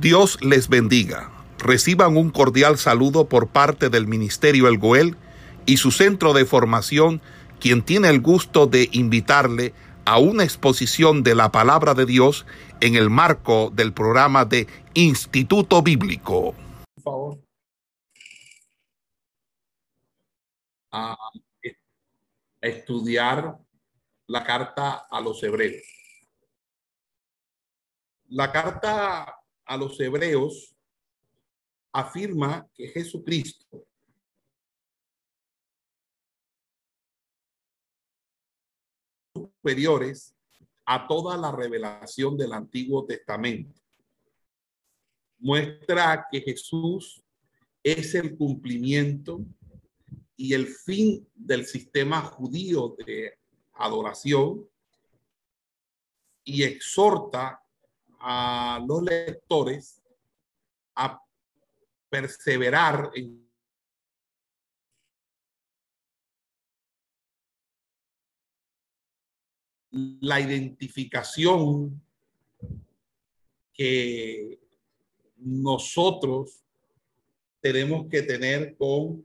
Dios les bendiga. Reciban un cordial saludo por parte del Ministerio El Goel y su centro de formación, quien tiene el gusto de invitarle a una exposición de la palabra de Dios en el marco del programa de Instituto Bíblico. Por favor. A estudiar la carta a los hebreos. La carta a los hebreos afirma que Jesucristo superiores a toda la revelación del Antiguo Testamento. Muestra que Jesús es el cumplimiento y el fin del sistema judío de adoración y exhorta a los lectores a perseverar en la identificación que nosotros tenemos que tener con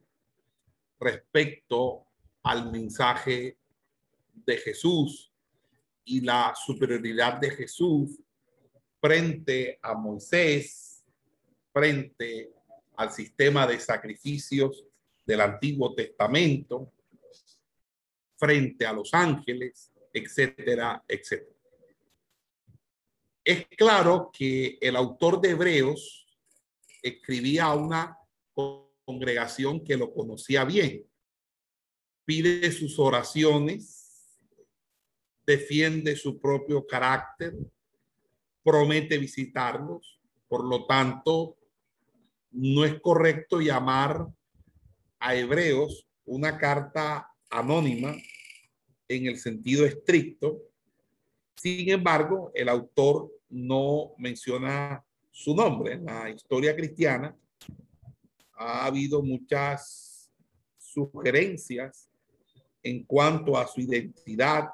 respecto al mensaje de Jesús y la superioridad de Jesús frente a Moisés, frente al sistema de sacrificios del Antiguo Testamento, frente a los ángeles, etcétera, etcétera. Es claro que el autor de Hebreos escribía a una congregación que lo conocía bien. Pide sus oraciones, defiende su propio carácter, promete visitarlos. Por lo tanto, no es correcto llamar a hebreos una carta anónima en el sentido estricto. Sin embargo, el autor no menciona su nombre. En la historia cristiana ha habido muchas sugerencias en cuanto a su identidad.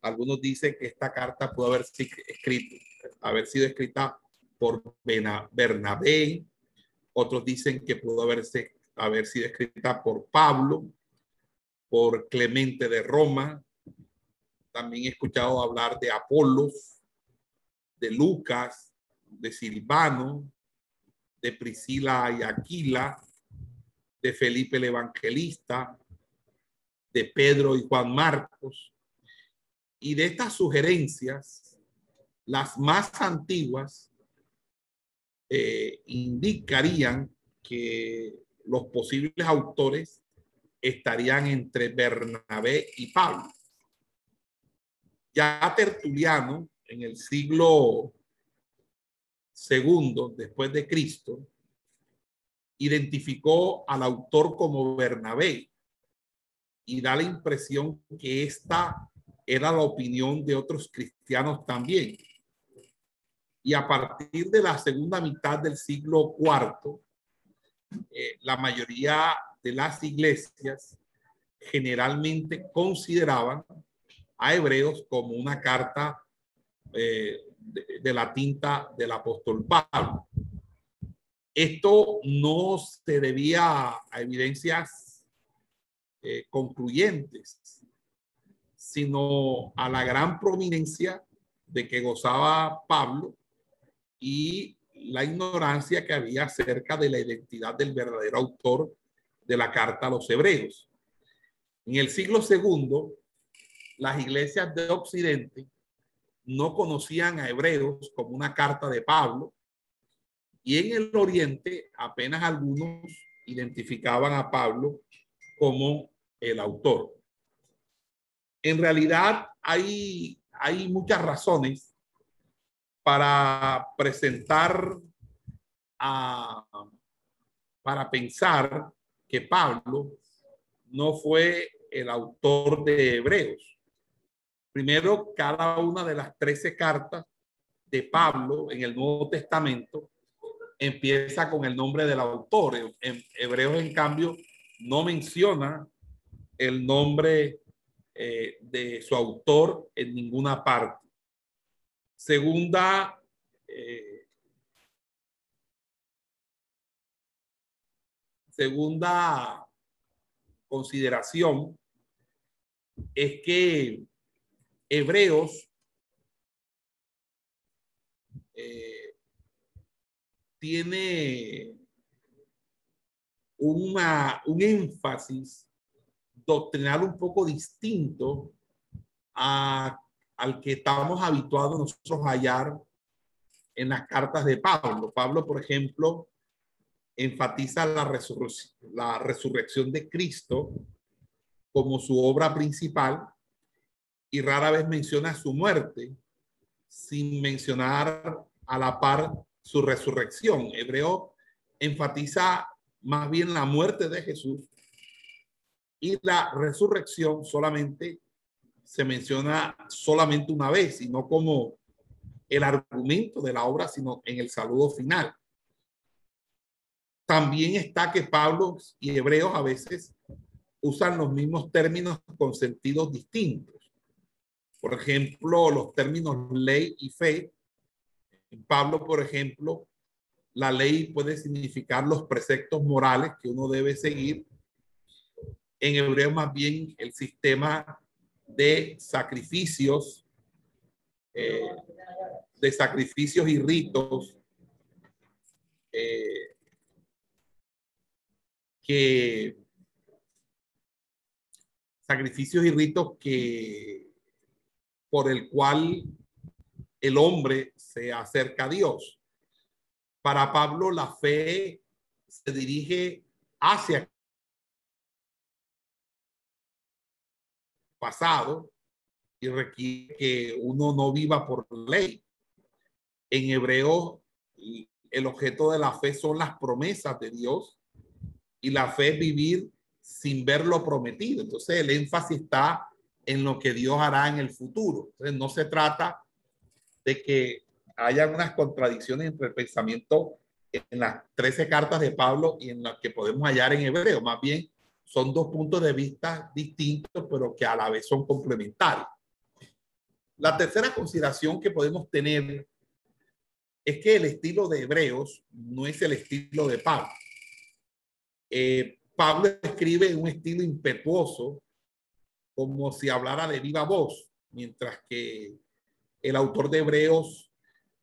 Algunos dicen que esta carta pudo haber sido escrita haber sido escrita por Bernabé, otros dicen que pudo haberse, haber sido escrita por Pablo, por Clemente de Roma. También he escuchado hablar de Apolos, de Lucas, de Silvano, de Priscila y Aquila, de Felipe el Evangelista, de Pedro y Juan Marcos. Y de estas sugerencias las más antiguas eh, indicarían que los posibles autores estarían entre Bernabé y Pablo. Ya Tertuliano, en el siglo segundo después de Cristo, identificó al autor como Bernabé y da la impresión que esta era la opinión de otros cristianos también y a partir de la segunda mitad del siglo IV, eh, la mayoría de las iglesias generalmente consideraban a Hebreos como una carta eh, de, la tinta del apóstol Pablo. Esto no se debía a evidencias eh, concluyentes, sino a la gran prominencia de que gozaba Pablo y la ignorancia que había acerca de la identidad del verdadero autor de la carta a los hebreos. En el siglo segundo, las iglesias de Occidente no conocían a hebreos como una carta de Pablo y en el Oriente apenas algunos identificaban a Pablo como el autor. En realidad hay, hay muchas razones para presentar, para pensar que Pablo no fue el autor de Hebreos. Primero, cada una de las trece cartas de Pablo en el Nuevo Testamento empieza con el nombre del autor. En Hebreos, en cambio, no menciona el nombre eh, de su autor en ninguna parte. Segunda, eh, segunda consideración es que Hebreos eh, tiene una, un énfasis doctrinal un poco distinto a al que estamos habituados nosotros a hallar en las cartas de Pablo. Pablo, por ejemplo, enfatiza la, la resurrección de Cristo como su obra principal y rara vez menciona su muerte sin mencionar a la par su resurrección. Hebreo enfatiza más bien la muerte de Jesús y la resurrección solamente se menciona solamente una vez y no como el argumento de la obra, sino en el saludo final. También está que Pablo y Hebreos a veces usan los mismos términos con sentidos distintos. Por ejemplo, los términos ley y fe. En Pablo, por ejemplo, la ley puede significar los preceptos morales que uno debe seguir. En hebreo, más bien, el sistema de sacrificios, eh, de sacrificios y ritos eh, que sacrificios y ritos que por el cual el hombre se acerca a Dios. Para Pablo la fe se dirige hacia pasado y requiere que uno no viva por ley. En hebreo, el objeto de la fe son las promesas de Dios y la fe vivir sin ver lo prometido. Entonces el énfasis está en lo que Dios hará en el futuro. Entonces no se trata de que haya unas contradicciones entre el pensamiento en las 13 cartas de Pablo y en las que podemos hallar en hebreo. Más bien son dos puntos de vista distintos, pero que a la vez son complementarios. La tercera consideración que podemos tener es que el estilo de Hebreos no es el estilo de Pablo. Eh, Pablo escribe un estilo impetuoso, como si hablara de viva voz, mientras que el autor de Hebreos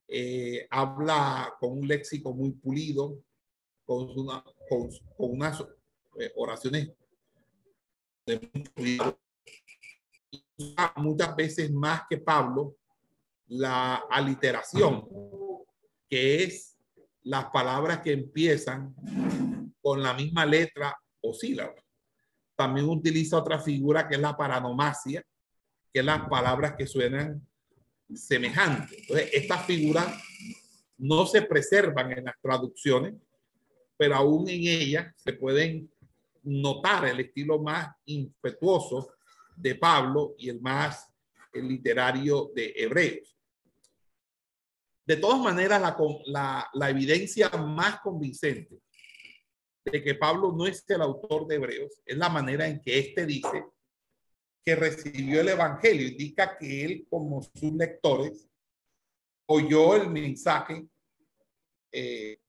eh, habla con un léxico muy pulido, con, una, oraciones de muchas veces más que Pablo la aliteración, que es las palabras que empiezan con la misma letra o sílaba. También utiliza otra figura que es la paranomasia, que es las palabras que suenan semejantes. Entonces, estas figuras no se preservan en las traducciones, pero aún en ellas se pueden notar el estilo más impetuoso de Pablo y el más literario de Hebreos. De todas maneras, la, la, evidencia más convincente de que Pablo no es el autor de Hebreos es la manera en que éste dice que recibió el Evangelio. Indica que él, como sus lectores, oyó el mensaje eh,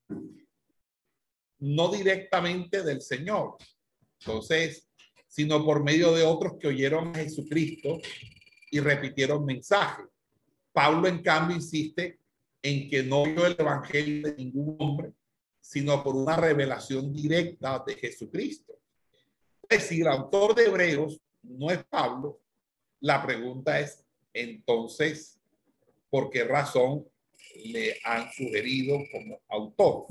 no directamente del Señor, entonces, sino por medio de otros que oyeron a Jesucristo y repitieron mensaje. Pablo, en cambio, insiste en que no oyó el evangelio de ningún hombre, sino por una revelación directa de Jesucristo. Es decir, el autor de Hebreos no es Pablo. La pregunta es, entonces, ¿por qué razón le han sugerido como autor?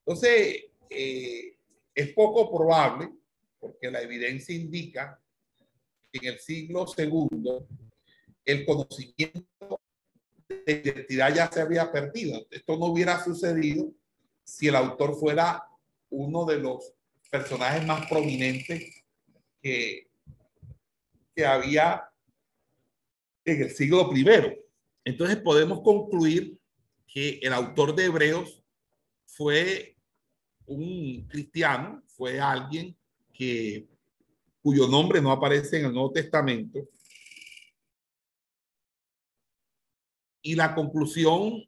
Entonces, eh, es poco probable porque la evidencia indica que en el siglo segundo el conocimiento de identidad ya se había perdido. Esto no hubiera sucedido si el autor fuera uno de los personajes más prominentes que, que había en el siglo primero. Entonces podemos concluir que el autor de Hebreos fue un cristiano, fue alguien cuyo nombre no aparece en el Nuevo Testamento. Y la conclusión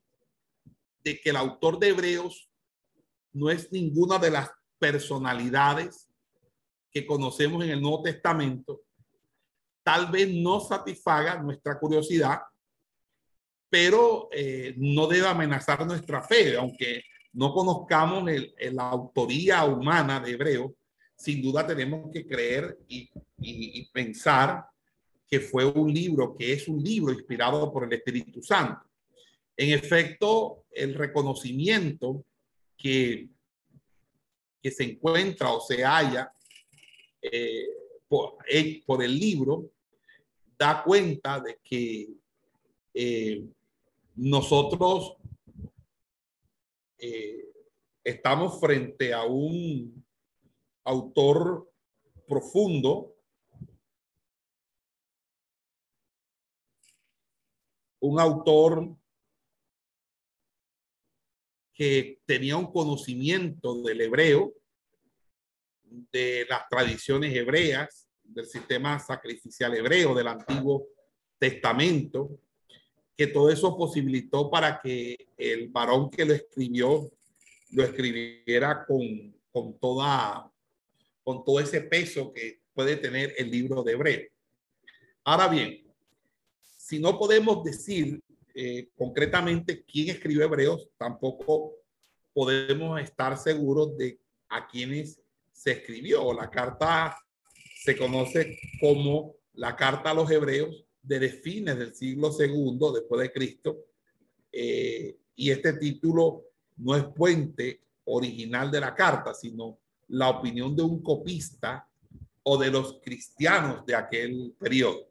de que el autor de Hebreos no es ninguna de las personalidades que conocemos en el Nuevo Testamento tal vez no satisfaga nuestra curiosidad, pero eh, no debe amenazar nuestra fe, aunque no conozcamos la autoría humana de Hebreo, sin duda tenemos que creer y, pensar que fue un libro, que es un libro inspirado por el Espíritu Santo. En efecto, el reconocimiento que, que se encuentra o se halla eh, eh, por, el libro da cuenta de que eh, nosotros estamos frente a un autor profundo un autor que tenía un conocimiento del hebreo, de las tradiciones hebreas, del sistema sacrificial hebreo del Antiguo Testamento, que todo eso posibilitó para que el varón que lo escribió lo escribiera con, con, toda, con todo ese peso que puede tener el libro de Hebreo. Ahora bien, si no podemos decir eh, concretamente quién escribió Hebreos, tampoco podemos estar seguros de a quiénes se escribió. La carta se conoce como la carta a los Hebreos de fines del siglo segundo después de Cristo. Eh, y este título no es puente original de la carta, sino la opinión de un copista o de los cristianos de aquel periodo.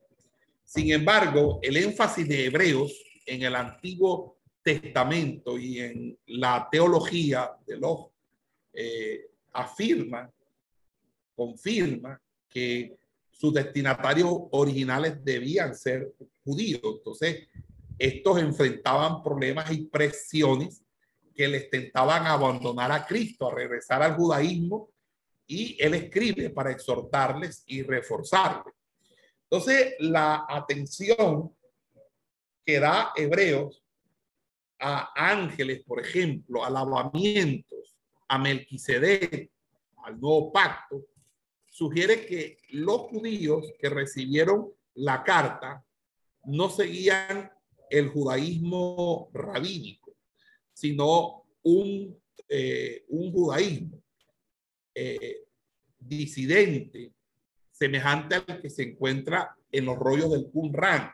Sin embargo, el énfasis de Hebreos en el Antiguo Testamento y en la teología de los eh, afirma, confirma que sus destinatarios originales debían ser judíos. Entonces, estos enfrentaban problemas y presiones que les tentaban abandonar a Cristo, a regresar al judaísmo, y él escribe para exhortarles y reforzarles. Entonces, la atención que da Hebreos a ángeles, por ejemplo, a lavamientos, a Melquisedec, al nuevo pacto, sugiere que los judíos que recibieron la carta no seguían el judaísmo rabínico, sino un, eh, un judaísmo eh, disidente semejante al que se encuentra en los rollos del Qumran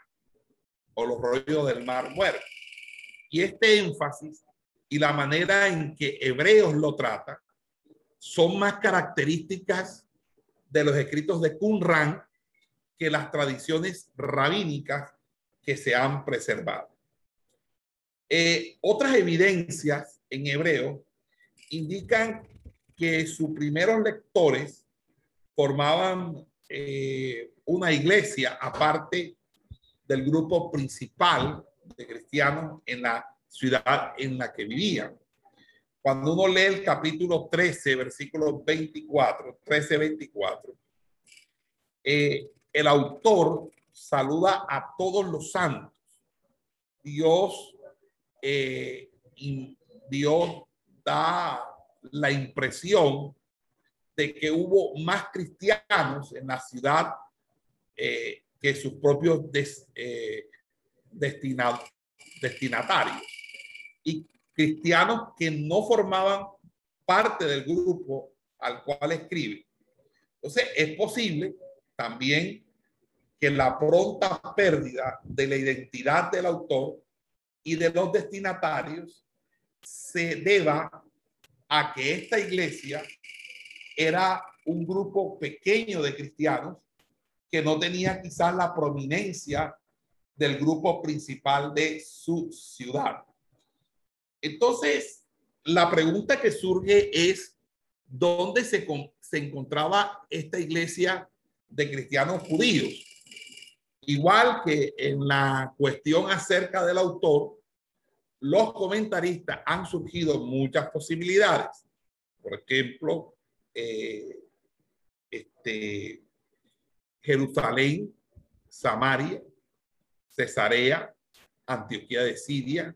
o los rollos del Mar Muerto. Y este énfasis y la manera en que Hebreos lo trata son más características de los escritos de Qumran que las tradiciones rabínicas que se han preservado. Eh, otras evidencias en hebreo indican que sus primeros lectores formaban eh, una iglesia aparte del grupo principal de cristianos en la ciudad en la que vivían. Cuando uno lee el capítulo 13, versículo 24, 13, 24, eh, el autor saluda a todos los santos. Dios, eh, Dios da la impresión de que hubo más cristianos en la ciudad eh, que sus propios eh, destinatarios. Y cristianos que no formaban parte del grupo al cual escribe. Entonces, es posible también que la pronta pérdida de la identidad del autor y de los destinatarios se deba a que esta iglesia era un grupo pequeño de cristianos que no tenía quizás la prominencia del grupo principal de su ciudad. Entonces, la pregunta que surge es, ¿dónde se, se encontraba esta iglesia de cristianos judíos? Igual que en la cuestión acerca del autor, los comentaristas han surgido muchas posibilidades. Por ejemplo, eh, este, Jerusalén, Samaria, Cesarea, Antioquía de Siria,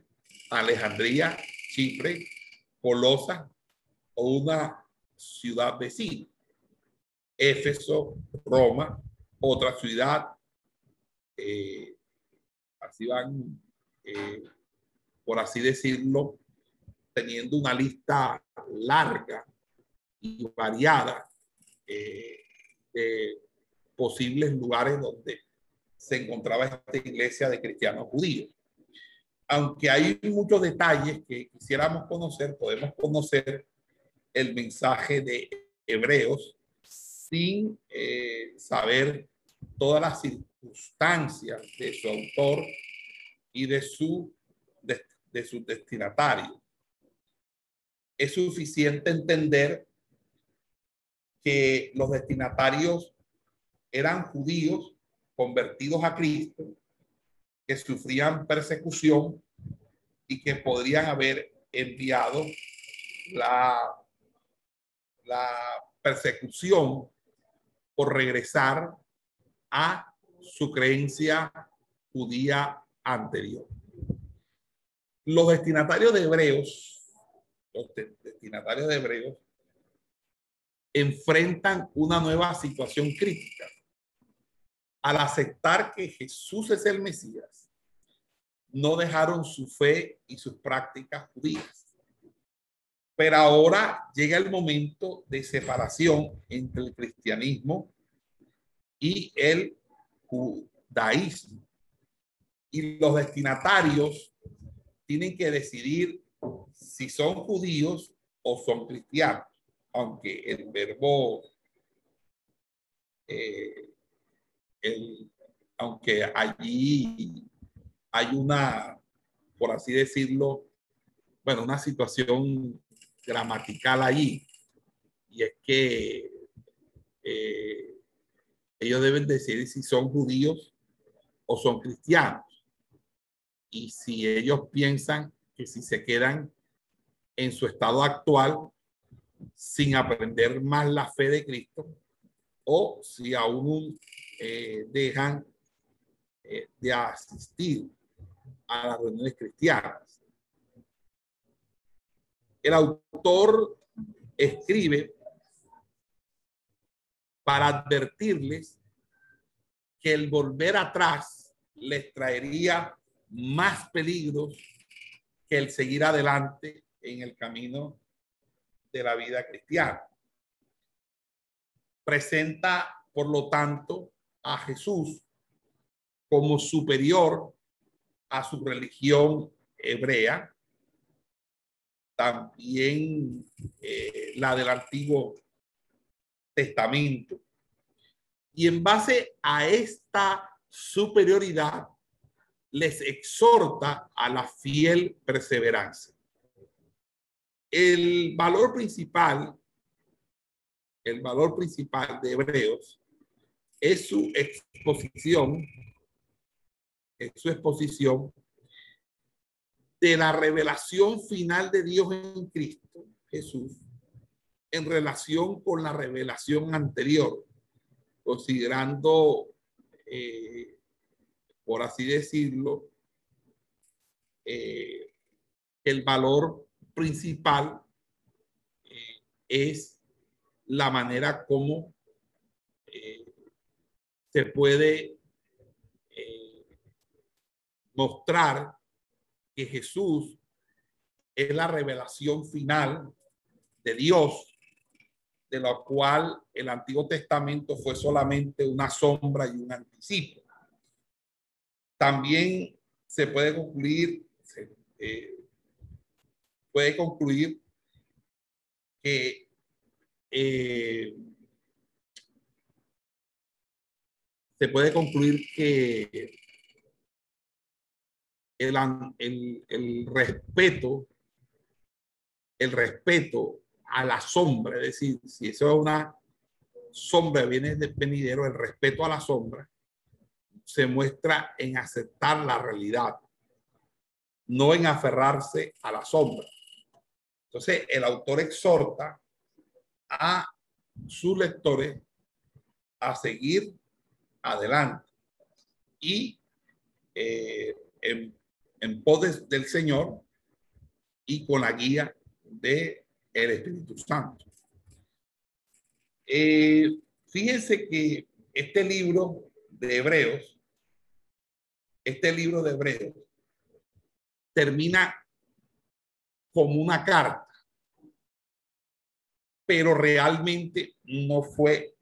Alejandría, Chipre, Colosa o una ciudad vecina. Éfeso, Roma, otra ciudad. Eh, así van, eh, por así decirlo, teniendo una lista larga y variada eh, de posibles lugares donde se encontraba esta iglesia de cristianos judíos. Aunque hay muchos detalles que quisiéramos conocer, podemos conocer el mensaje de Hebreos sin eh, saber todas las circunstancias de su autor y de su, de, de su destinatario. Es suficiente entender que los destinatarios eran judíos convertidos a Cristo, que sufrían persecución y que podrían haber enviado la, la persecución por regresar a su creencia judía anterior. Los destinatarios de Hebreos, los destinatarios de Hebreos, enfrentan una nueva situación crítica. Al aceptar que Jesús es el Mesías, no dejaron su fe y sus prácticas judías. Pero ahora llega el momento de separación entre el cristianismo y el judaísmo. Y los destinatarios tienen que decidir si son judíos o son cristianos aunque el verbo, eh, aunque allí hay una, por así decirlo, bueno, una situación gramatical allí, y es que eh, ellos deben decidir si son judíos o son cristianos. Y si ellos piensan que si se quedan en su estado actual, sin aprender más la fe de Cristo o si aún eh, dejan eh, de asistir a las reuniones cristianas. El autor escribe para advertirles que el volver atrás les traería más peligros que el seguir adelante en el camino de la vida cristiana. Presenta, por lo tanto, a Jesús como superior a su religión hebrea, también eh, la del Antiguo Testamento. Y en base a esta superioridad, les exhorta a la fiel perseverancia. El valor principal, el valor principal de Hebreos es su exposición, es su exposición de la revelación final de Dios en Cristo Jesús en relación con la revelación anterior, considerando, eh, por así decirlo, eh, el valor principal eh, es la manera como eh, se puede mostrar que Jesús es la revelación final de Dios, de lo cual el Antiguo Testamento fue solamente una sombra y un anticipo. También se puede concluir, puede concluir que eh, se puede concluir que el, el, respeto, el respeto a la sombra, es decir, si eso es una sombra, viene de venidero, el respeto a la sombra se muestra en aceptar la realidad, no en aferrarse a la sombra. Entonces, el autor exhorta a sus lectores a seguir adelante y eh, en, en del Señor y con la guía del el Espíritu Santo. Eh, fíjense que este libro de Hebreos, este libro de Hebreos, termina como una carta, pero realmente no fue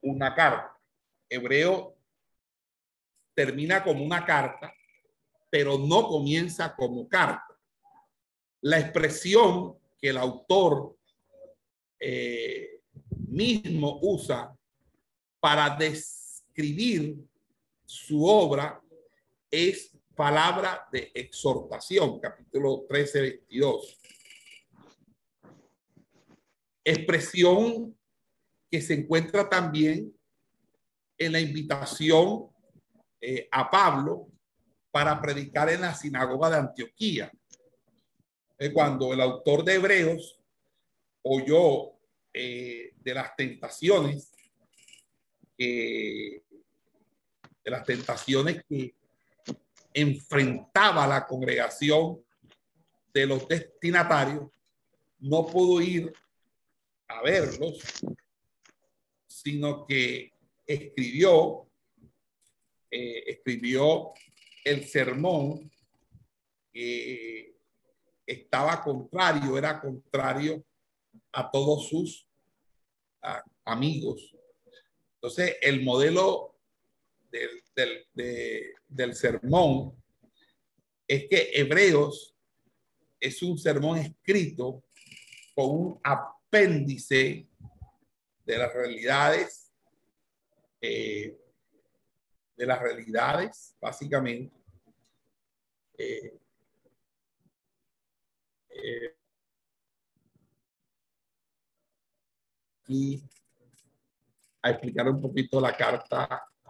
una carta. Hebreo termina como una carta, pero no comienza como carta. La expresión que el autor eh, mismo usa para describir su obra es palabra de exhortación, capítulo 13, 22. Expresión que se encuentra también en la invitación eh, a Pablo para predicar en la sinagoga de Antioquía. cuando el autor de Hebreos oyó eh, de las tentaciones, de las tentaciones que enfrentaba la congregación de los destinatarios, no pudo ir a verlos, sino que escribió, eh, escribió el sermón que estaba contrario, era contrario a todos sus amigos. Entonces, el modelo del, del sermón es que Hebreos es un sermón escrito con un apéndice de las realidades, eh, de las realidades, básicamente. Eh, eh, y a explicar un poquito la carta